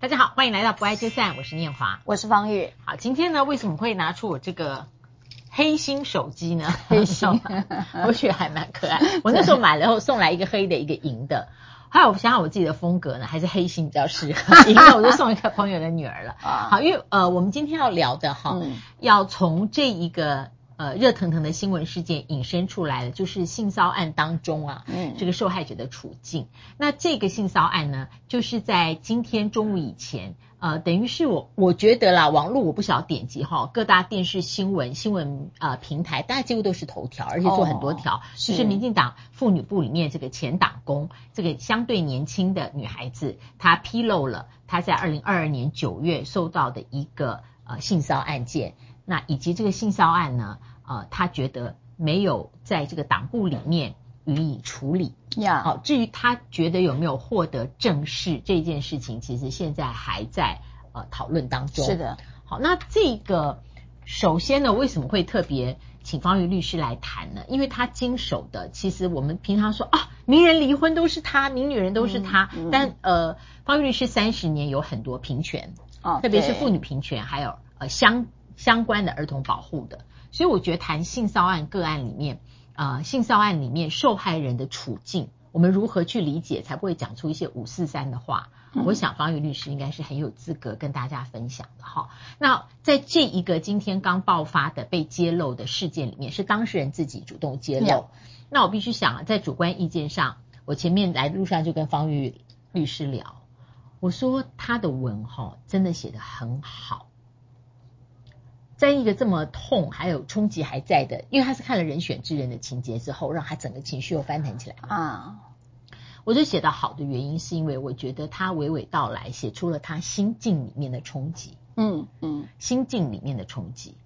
大家好，欢迎来到不爱就散，我是念华，我是方玉。好，今天呢，为什么会拿出我这个黑心手机呢？黑心，我觉得还蛮可爱。我那时候买了后送来一个黑的，一个银的。后来我想想我自己的风格呢，还是黑心比较适合，银的我就送一个朋友的女儿了。好，因为呃，我们今天要聊的哈，嗯、要从这一个。呃，热腾腾的新闻事件引申出来了，就是性骚案当中啊，嗯，这个受害者的处境。那这个性骚案呢，就是在今天中午以前，呃，等于是我我觉得啦，网络我不晓得点击哈，各大电视新闻新闻呃平台，大家几乎都是头条，而且做很多条，哦、就是民进党妇女部里面这个前党工，这个相对年轻的女孩子，她披露了她在二零二二年九月受到的一个呃性骚案件。那以及这个性骚案呢，呃，他觉得没有在这个党部里面予以处理。呀好，至于他觉得有没有获得正视这件事情，其实现在还在呃讨论当中。是的，好，那这个首先呢，为什么会特别请方瑜律师来谈呢？因为他经手的，其实我们平常说啊，名人离婚都是他，名女人都是他，嗯嗯、但呃，方瑜律师三十年有很多平权，哦，特别是妇女平权，还有呃相。相关的儿童保护的，所以我觉得谈性骚案个案里面，呃，性骚案里面受害人的处境，我们如何去理解，才不会讲出一些五四三的话？嗯、我想方玉律师应该是很有资格跟大家分享的哈。那在这一个今天刚爆发的被揭露的事件里面，是当事人自己主动揭露。嗯、那我必须想啊，在主观意见上，我前面来路上就跟方玉律师聊，我说他的文哈真的写得很好。在一个这么痛，还有冲击还在的，因为他是看了人选之人的情节之后，让他整个情绪又翻腾起来啊。我就写得好的原因，是因为我觉得他娓娓道来，写出了他心境里面的冲击。嗯嗯，心境里面的冲击。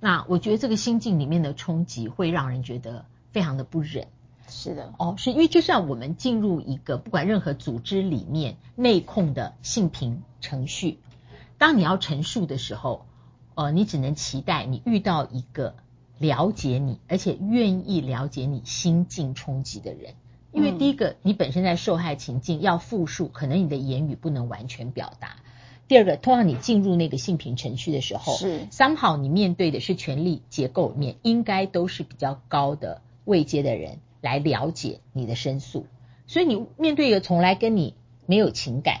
那我觉得这个心境里面的冲击会让人觉得非常的不忍。是的，哦，是因为就像我们进入一个不管任何组织里面内控的性平程序，当你要陈述的时候。呃，你只能期待你遇到一个了解你，而且愿意了解你心境冲击的人。因为第一个，你本身在受害情境要复述，可能你的言语不能完全表达。第二个，通常你进入那个性平程序的时候，是 somehow 你面对的是权力结构里面应该都是比较高的位阶的人来了解你的申诉，所以你面对一个从来跟你没有情感、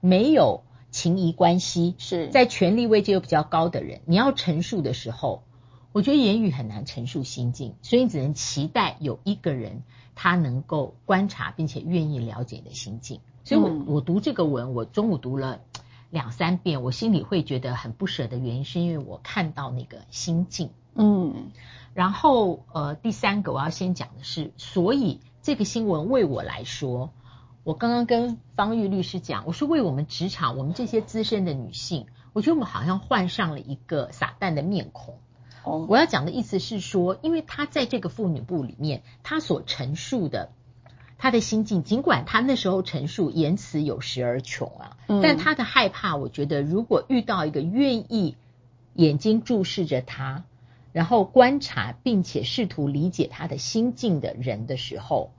没有。情谊关系是在权力位阶又比较高的人，你要陈述的时候，我觉得言语很难陈述心境，所以你只能期待有一个人他能够观察并且愿意了解你的心境。所以我，我读这个文，我中午读了两三遍，我心里会觉得很不舍的原因，是因为我看到那个心境。嗯，然后呃，第三个我要先讲的是，所以这个新闻为我来说。我刚刚跟方玉律师讲，我说为我们职场，我们这些资深的女性，我觉得我们好像换上了一个撒旦的面孔。哦，我要讲的意思是说，因为她在这个妇女部里面，她所陈述的她的心境，尽管她那时候陈述言辞有时而穷啊，嗯，但她的害怕，我觉得如果遇到一个愿意眼睛注视着她，然后观察并且试图理解她的心境的人的时候。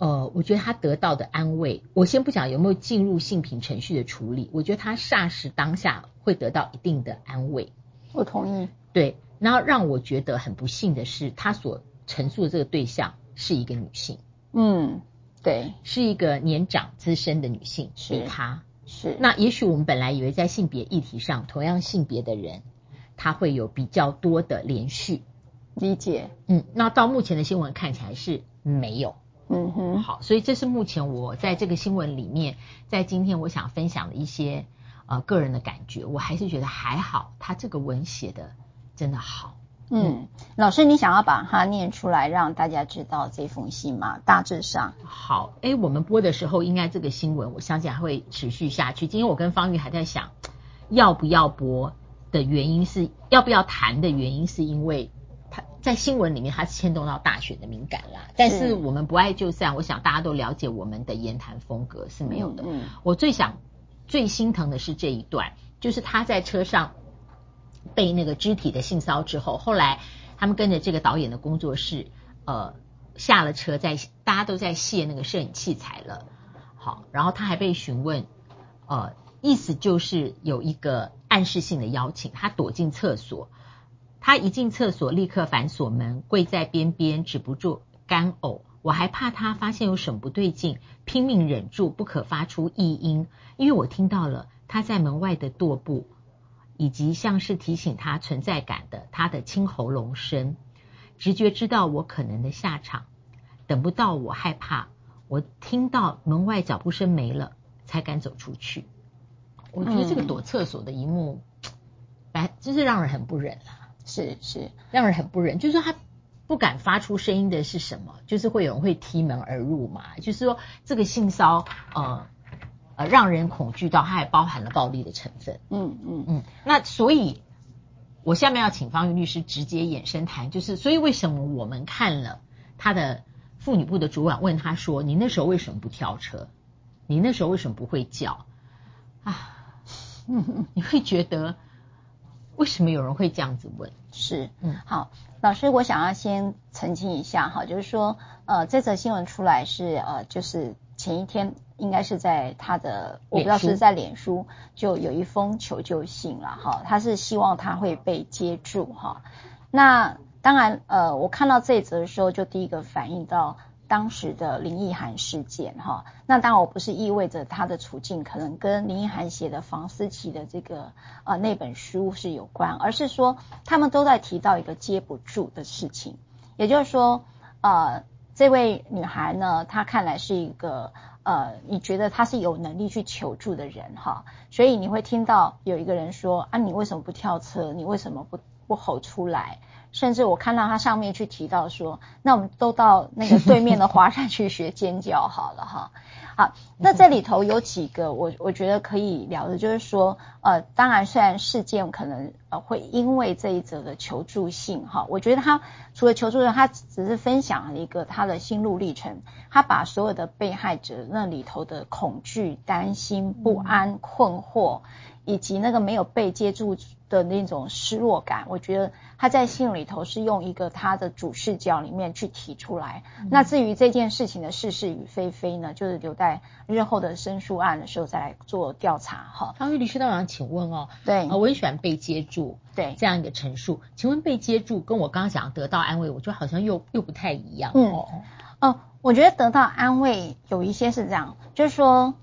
呃，我觉得他得到的安慰，我先不讲有没有进入性品程序的处理，我觉得他霎时当下会得到一定的安慰。我同意。对，然后让我觉得很不幸的是，他所陈述的这个对象是一个女性。嗯，对，是一个年长资深的女性，是她。是。那也许我们本来以为在性别议题上，同样性别的人，他会有比较多的连续理解。嗯，那到目前的新闻看起来是没有。嗯哼，好，所以这是目前我在这个新闻里面，在今天我想分享的一些呃个人的感觉，我还是觉得还好，他这个文写的真的好。嗯，嗯老师，你想要把它念出来让大家知道这封信吗？大致上，好，哎，我们播的时候应该这个新闻，我相信还会持续下去。今天我跟方玉还在想，要不要播的原因是，要不要谈的原因是因为。他在新闻里面，它是牵动到大选的敏感啦。但是我们不爱就散，我想大家都了解我们的言谈风格是没有的。嗯，我最想、最心疼的是这一段，就是他在车上被那个肢体的性骚之后，后来他们跟着这个导演的工作室，呃，下了车在，在大家都在卸那个摄影器材了。好，然后他还被询问，呃，意思就是有一个暗示性的邀请，他躲进厕所，他一进厕所立刻反锁门，跪在边边止不住干呕。我还怕他发现有什么不对劲，拼命忍住不可发出异音，因为我听到了他在门外的踱步，以及像是提醒他存在感的他的清喉咙声。直觉知道我可能的下场，等不到我害怕，我听到门外脚步声没了，才敢走出去。我觉得这个躲厕所的一幕，哎、嗯，就是让人很不忍啊，是是，让人很不忍，就是说他。不敢发出声音的是什么？就是会有人会踢门而入嘛。就是说，这个性骚呃呃让人恐惧到，它还包含了暴力的成分。嗯嗯嗯。那所以，我下面要请方玉律师直接衍生谈，就是所以为什么我们看了他的妇女部的主管问他说：“你那时候为什么不跳车？你那时候为什么不会叫？”啊，嗯，你会觉得为什么有人会这样子问？是，嗯，好。老师，我想要先澄清一下哈，就是说，呃，这则新闻出来是呃，就是前一天应该是在他的，我不知道是在脸书就有一封求救信了哈，他是希望他会被接住哈。那当然，呃，我看到这一则的时候，就第一个反应到。当时的林奕含事件，哈，那当然我不是意味着他的处境可能跟林奕含写的房思琪的这个呃那本书是有关，而是说他们都在提到一个接不住的事情，也就是说，呃，这位女孩呢，她看来是一个呃，你觉得她是有能力去求助的人，哈，所以你会听到有一个人说啊，你为什么不跳车？你为什么不不吼出来？甚至我看到他上面去提到说，那我们都到那个对面的华山去学尖叫好了哈。好，那这里头有几个我我觉得可以聊的，就是说，呃，当然虽然事件可能呃会因为这一则的求助信哈，我觉得他除了求助人，他只是分享了一个他的心路历程，他把所有的被害者那里头的恐惧、担心、不安、困惑。以及那个没有被接住的那种失落感，我觉得他在信里头是用一个他的主视角里面去提出来。嗯、那至于这件事情的是是与非非呢，就是留待日后的申诉案的时候再来做调查哈。方玉律师，那我想请问哦，对，我很喜欢被接住，对这样一个陈述，请问被接住跟我刚刚讲得到安慰，我觉得好像又又不太一样。嗯哦，我觉得得到安慰有一些是这样，就是说。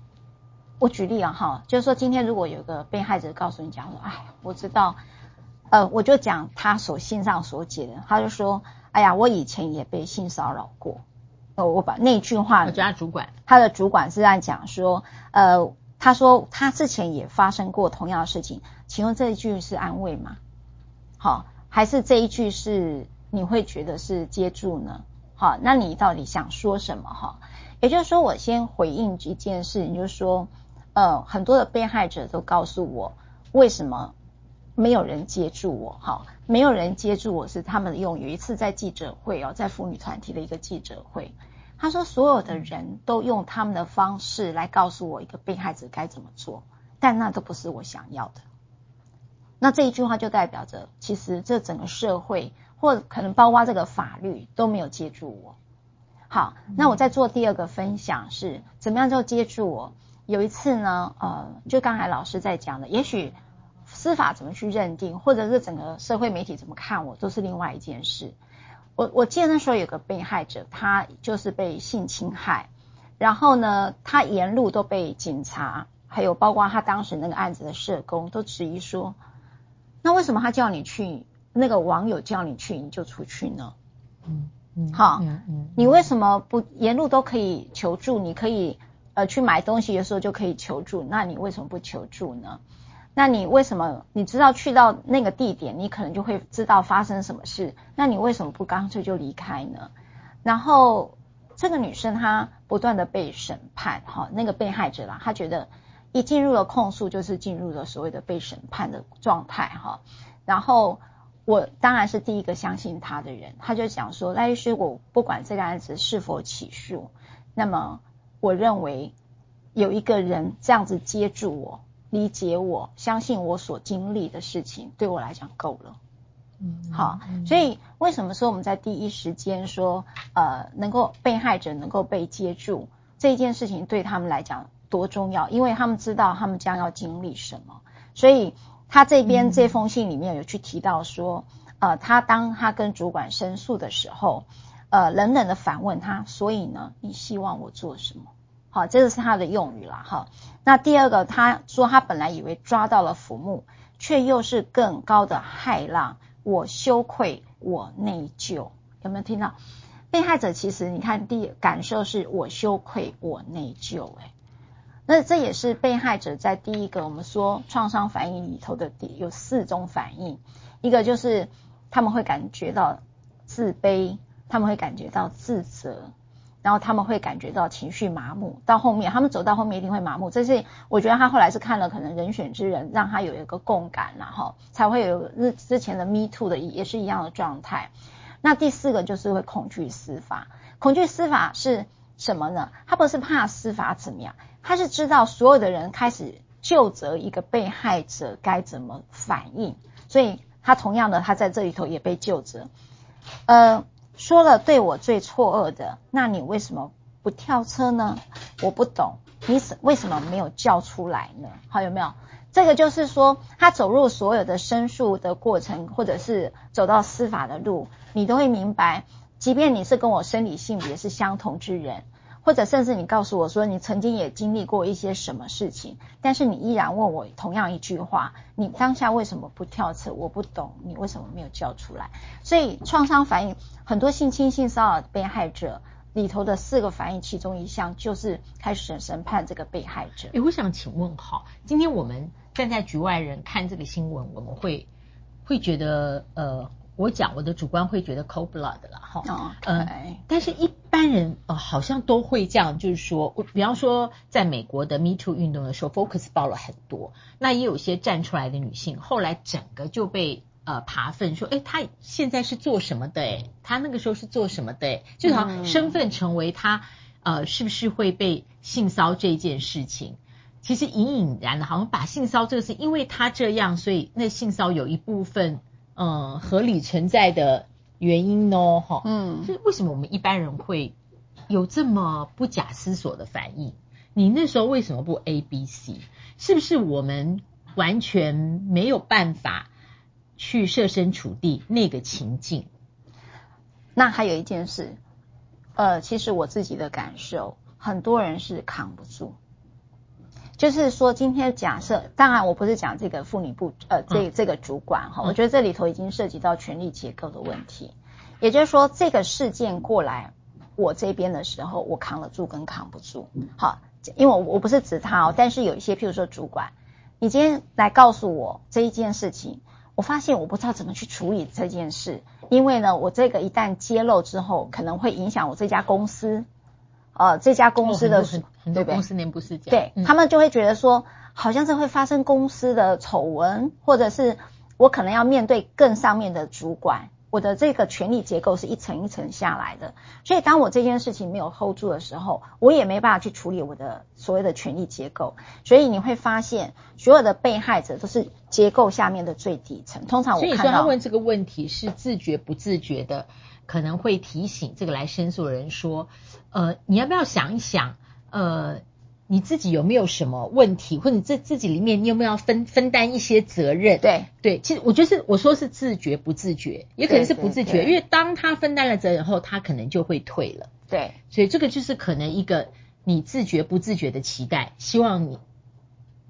我举例啊，哈，就是说今天如果有个被害者告诉你讲说，哎，我知道，呃，我就讲他所信上所解的，他就说，哎呀，我以前也被性骚扰过，呃，我把那句话，我家主管，他的主管是在讲说，呃，他说他之前也发生过同样的事情，请问这一句是安慰吗？好，还是这一句是你会觉得是接住呢？好，那你到底想说什么？哈，也就是说，我先回应一件事你，就是说。呃，很多的被害者都告诉我，为什么没有人接住我？哈，没有人接住我是他们用。有一次在记者会哦，在妇女团体的一个记者会，他说所有的人都用他们的方式来告诉我一个被害者该怎么做，但那都不是我想要的。那这一句话就代表着，其实这整个社会或可能包括这个法律都没有接住我。好，那我再做第二个分享是，怎么样就接住我？有一次呢，呃，就刚才老师在讲的，也许司法怎么去认定，或者是整个社会媒体怎么看我，都是另外一件事。我我记得那时候有个被害者，他就是被性侵害，然后呢，他沿路都被警察，还有包括他当时那个案子的社工都质疑说，那为什么他叫你去，那个网友叫你去，你就出去呢？嗯嗯，好，嗯嗯，你为什么不沿路都可以求助？你可以。呃，去买东西的时候就可以求助，那你为什么不求助呢？那你为什么你知道去到那个地点，你可能就会知道发生什么事？那你为什么不干脆就离开呢？然后这个女生她不断的被审判，哈，那个被害者啦，她觉得一进入了控诉就是进入了所谓的被审判的状态，哈。然后我当然是第一个相信她的人，她就讲说，赖律师，我不管这个案子是否起诉，那么。我认为有一个人这样子接住我，理解我，相信我所经历的事情，对我来讲够了。嗯，好，所以为什么说我们在第一时间说，呃，能够被害者能够被接住这件事情，对他们来讲多重要，因为他们知道他们将要经历什么，所以他这边这封信里面有去提到说，呃，他当他跟主管申诉的时候，呃，冷冷的反问他，所以呢，你希望我做什么？好，这个是他的用语啦。哈，那第二个，他说他本来以为抓到了浮木，却又是更高的骇浪，我羞愧，我内疚，有没有听到？被害者其实你看，第感受是我羞愧，我内疚，哎，那这也是被害者在第一个我们说创伤反应里头的第有四种反应，一个就是他们会感觉到自卑，他们会感觉到自责。然后他们会感觉到情绪麻木，到后面他们走到后面一定会麻木。这是我觉得他后来是看了可能人选之人，让他有一个共感，然后才会有日之前的 Me Too 的也是一样的状态。那第四个就是会恐惧司法，恐惧司法是什么呢？他不是怕司法怎么样，他是知道所有的人开始就责一个被害者该怎么反应，所以他同样的他在这里头也被就责，呃。说了对我最错愕的，那你为什么不跳车呢？我不懂，你为什么没有叫出来呢？好，有没有？这个就是说，他走入所有的申诉的过程，或者是走到司法的路，你都会明白，即便你是跟我生理性别是相同之人。或者甚至你告诉我说你曾经也经历过一些什么事情，但是你依然问我同样一句话：你当下为什么不跳车？我不懂，你为什么没有叫出来？所以创伤反应很多性侵性骚扰被害者里头的四个反应，其中一项就是开始审判这个被害者。诶，我想请问，好，今天我们站在局外人看这个新闻，我们会会觉得呃。我讲我的主观会觉得 cold blood 了哈，嗯、呃，但是一般人呃好像都会这样，就是说，比方说在美国的 Me Too 运动的时候，Focus 报了很多，那也有些站出来的女性，后来整个就被呃扒粪说，诶，她现在是做什么的？诶，她那个时候是做什么的？就好像身份成为她呃是不是会被性骚这件事情，其实隐隐然的，好像把性骚这个事，因为她这样，所以那性骚有一部分。嗯，合理存在的原因呢？哈，嗯，是为什么我们一般人会有这么不假思索的反应？你那时候为什么不 A、B、C？是不是我们完全没有办法去设身处地那个情境？那还有一件事，呃，其实我自己的感受，很多人是扛不住。就是说，今天假设，当然我不是讲这个妇女部，呃，这这个主管哈，我觉得这里头已经涉及到权力结构的问题。也就是说，这个事件过来我这边的时候，我扛得住跟扛不住。好，因为我我不是指他哦，但是有一些，譬如说主管，你今天来告诉我这一件事情，我发现我不知道怎么去处理这件事，因为呢，我这个一旦揭露之后，可能会影响我这家公司。呃，这家公司的、哦、很，很多公司内部事件，对、嗯、他们就会觉得说，好像是会发生公司的丑闻，或者是我可能要面对更上面的主管，我的这个权力结构是一层一层下来的。所以当我这件事情没有 hold 住的时候，我也没办法去处理我的所谓的权力结构。所以你会发现，所有的被害者都是结构下面的最底层。通常我看到，所以说他问这个问题是自觉不自觉的。可能会提醒这个来申诉的人说，呃，你要不要想一想，呃，你自己有没有什么问题，或者你自自己里面你有没有要分分担一些责任？对对，其实我觉得是我说是自觉不自觉，也可能是不自觉，因为当他分担了责任后，他可能就会退了。对，所以这个就是可能一个你自觉不自觉的期待，希望你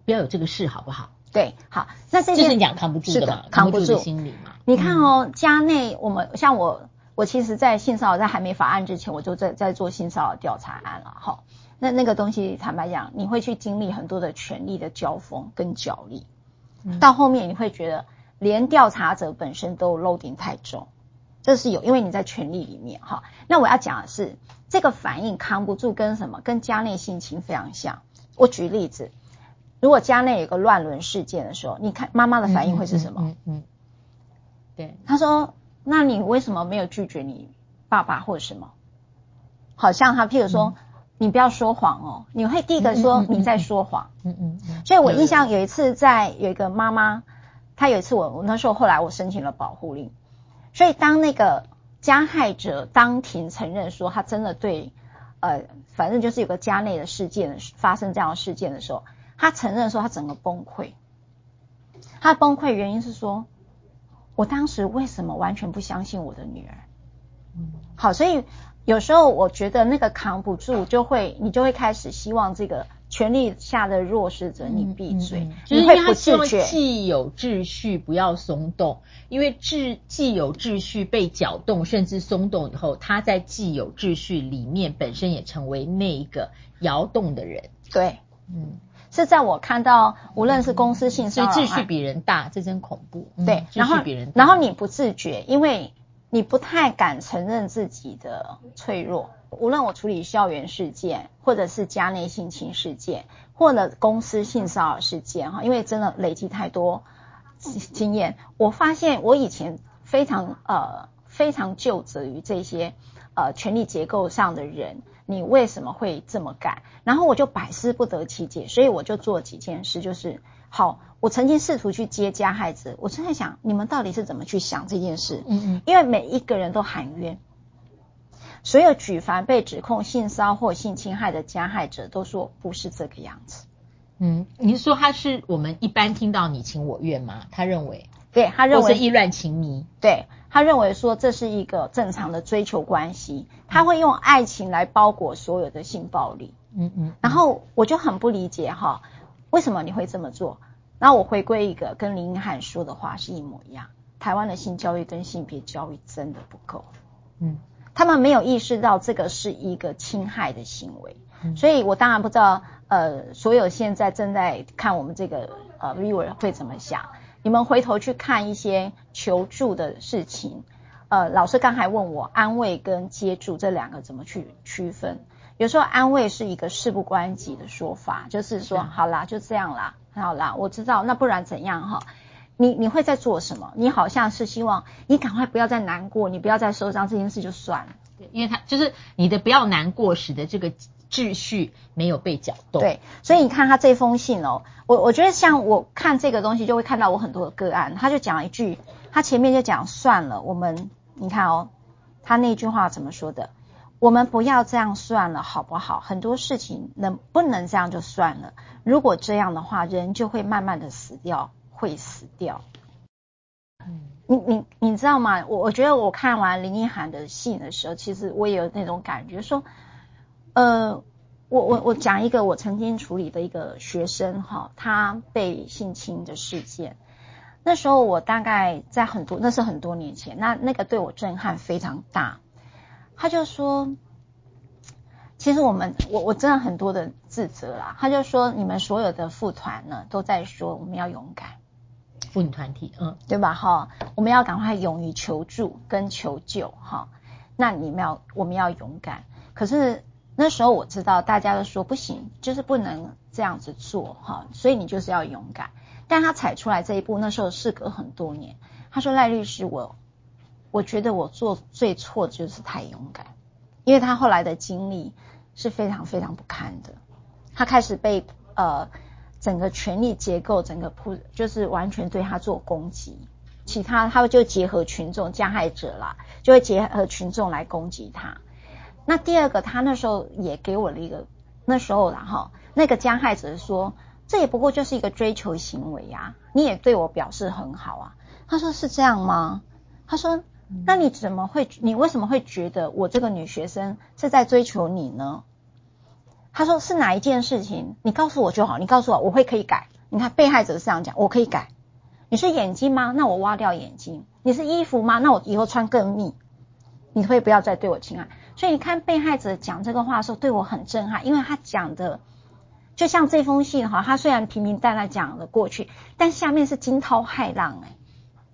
不要有这个事，好不好？对，好，那这件就是你讲扛不住的嘛，扛不住的心理嘛。你看哦，家内我们像我。我其实，在性骚扰在还没法案之前，我就在在做性骚扰调查案了。哈，那那个东西，坦白讲，你会去经历很多的权力的交锋跟角力，到后面你会觉得，连调查者本身都 loading 太重，这是有，因为你在权力里面。哈，那我要讲的是，这个反应扛不住，跟什么？跟家内性情非常像。我举例子，如果家内有个乱伦事件的时候，你看妈妈的反应会是什么？嗯，嗯，嗯，对，他说。那你为什么没有拒绝你爸爸或者什么？好像他，譬如说，嗯、你不要说谎哦，你会第一个说你在说谎。嗯嗯，嗯。所以我印象有一次，在有一个妈妈，她有一次我我那时候后来我申请了保护令，所以当那个加害者当庭承认说他真的对呃，反正就是有个家内的事件发生这样的事件的时候，他承认说他整个崩溃。他崩溃原因是说，我当时为什么完全不相信我的女儿？嗯，好，所以有时候我觉得那个扛不住，就会你就会开始希望这个权力下的弱势者你闭嘴，嗯嗯嗯、你会不自觉。既有秩序不要松动，因为秩既有秩序被搅动甚至松动以后，他在既有秩序里面本身也成为那一个摇动的人。对，嗯。是在我看到，无论是公司性骚扰，所以秩序比人大，这真恐怖。对，秩序比人大，然后然后你不自觉，因为你不太敢承认自己的脆弱。无论我处理校园事件，或者是家内性侵事件，或者公司性骚扰事件，哈，因为真的累积太多经验，我发现我以前非常呃非常就责于这些呃权力结构上的人。你为什么会这么干？然后我就百思不得其解，所以我就做几件事，就是好，我曾经试图去接加害者，我正在想你们到底是怎么去想这件事？嗯嗯，因为每一个人都喊冤，所有举凡被指控性骚或性侵害的加害者都说不是这个样子。嗯，你是说他是我们一般听到你情我愿吗？他认为，对，他认为是意乱情迷，对。他认为说这是一个正常的追求关系，他会用爱情来包裹所有的性暴力。嗯嗯。然后我就很不理解哈，为什么你会这么做？然后我回归一个跟林奕含说的话是一模一样，台湾的性教育跟性别教育真的不够。嗯。他们没有意识到这个是一个侵害的行为，所以我当然不知道呃，所有现在正在看我们这个呃 viewer 会怎么想。你们回头去看一些求助的事情，呃，老师刚才问我安慰跟接住这两个怎么去区分？有时候安慰是一个事不关己的说法，就是说好啦，就这样啦，好啦，我知道，那不然怎样哈？你你会在做什么？你好像是希望你赶快不要再难过，你不要再受伤，这件事就算了。对，因为他就是你的不要难过，使得这个。秩序没有被搅动，对，所以你看他这封信哦，我我觉得像我看这个东西就会看到我很多的个案，他就讲了一句，他前面就讲算了，我们你看哦，他那句话怎么说的？我们不要这样算了，好不好？很多事情能不能这样就算了？如果这样的话，人就会慢慢的死掉，会死掉。嗯，你你你知道吗？我我觉得我看完林奕涵的信的时候，其实我也有那种感觉说。呃，我我我讲一个我曾经处理的一个学生哈，他被性侵的事件。那时候我大概在很多，那是很多年前，那那个对我震撼非常大。他就说，其实我们我我真的很多的自责啦。他就说，你们所有的副团呢都在说我们要勇敢，妇女团体，嗯，对吧？哈，我们要赶快勇于求助跟求救哈。那你们要我们要勇敢，可是。那时候我知道大家都说不行，就是不能这样子做哈，所以你就是要勇敢。但他踩出来这一步，那时候事隔很多年。他说：“赖律师，我我觉得我做最错就是太勇敢，因为他后来的经历是非常非常不堪的。他开始被呃整个权力结构整个铺，就是完全对他做攻击。其他他就结合群众加害者啦，就会结合群众来攻击他。”那第二个，他那时候也给我了一个，那时候然后那个加害者说，这也不过就是一个追求行为呀，你也对我表示很好啊。他说是这样吗？他说，那你怎么会，你为什么会觉得我这个女学生是在追求你呢？他说是哪一件事情？你告诉我就好，你告诉我，我会可以改。你看被害者是这样讲，我可以改。你是眼睛吗？那我挖掉眼睛。你是衣服吗？那我以后穿更密。你会不要再对我亲爱？所以你看，被害者讲这个话的时候，对我很震撼，因为他讲的就像这封信哈，他虽然平平淡淡讲了过去，但下面是惊涛骇浪哎。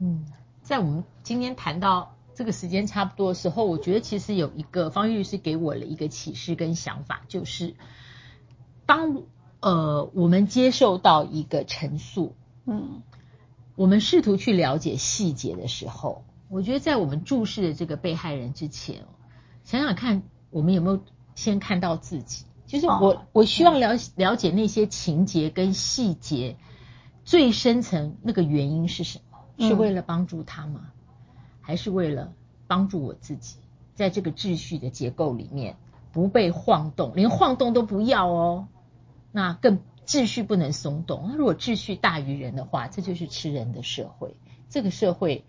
嗯，在我们今天谈到这个时间差不多的时候，我觉得其实有一个方玉律师给我了一个启示跟想法，就是当呃我们接受到一个陈述，嗯，我们试图去了解细节的时候，我觉得在我们注视的这个被害人之前。想想看，我们有没有先看到自己？就是我，哦、我需要了了解那些情节跟细节，最深层那个原因是什么？嗯、是为了帮助他吗？还是为了帮助我自己？在这个秩序的结构里面，不被晃动，连晃动都不要哦。那更秩序不能松动。那如果秩序大于人的话，这就是吃人的社会。这个社会，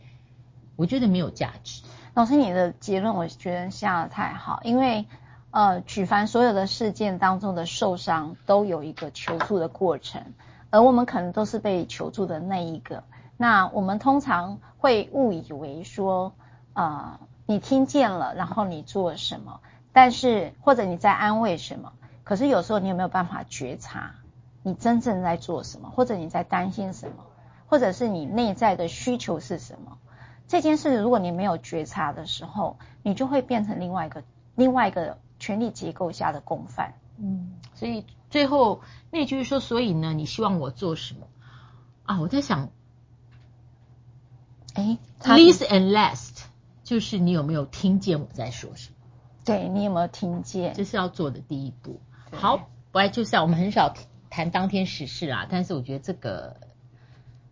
我觉得没有价值。老师，你的结论我觉得下得太好，因为呃，举凡所有的事件当中的受伤，都有一个求助的过程，而我们可能都是被求助的那一个。那我们通常会误以为说，呃，你听见了，然后你做什么？但是或者你在安慰什么？可是有时候你有没有办法觉察你真正在做什么？或者你在担心什么？或者是你内在的需求是什么？这件事如果你没有觉察的时候，你就会变成另外一个另外一个权力结构下的共犯。嗯，所以最后那句说，所以呢，你希望我做什么？啊，我在想，哎，least and last，就是你有没有听见我在说什么？对，你有没有听见？这是要做的第一步。好，不爱就散。我们很少谈当天时事啊，但是我觉得这个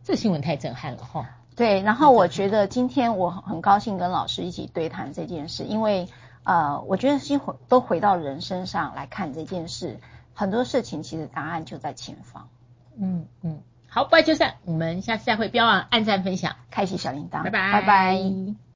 这个新闻太震撼了哈。对，然后我觉得今天我很高兴跟老师一起对谈这件事，因为呃，我觉得先回都回到人身上来看这件事，很多事情其实答案就在前方。嗯嗯，好，不爱就散。我们下次再会，不要忘了按赞、分享、开启小铃铛，拜拜，拜拜。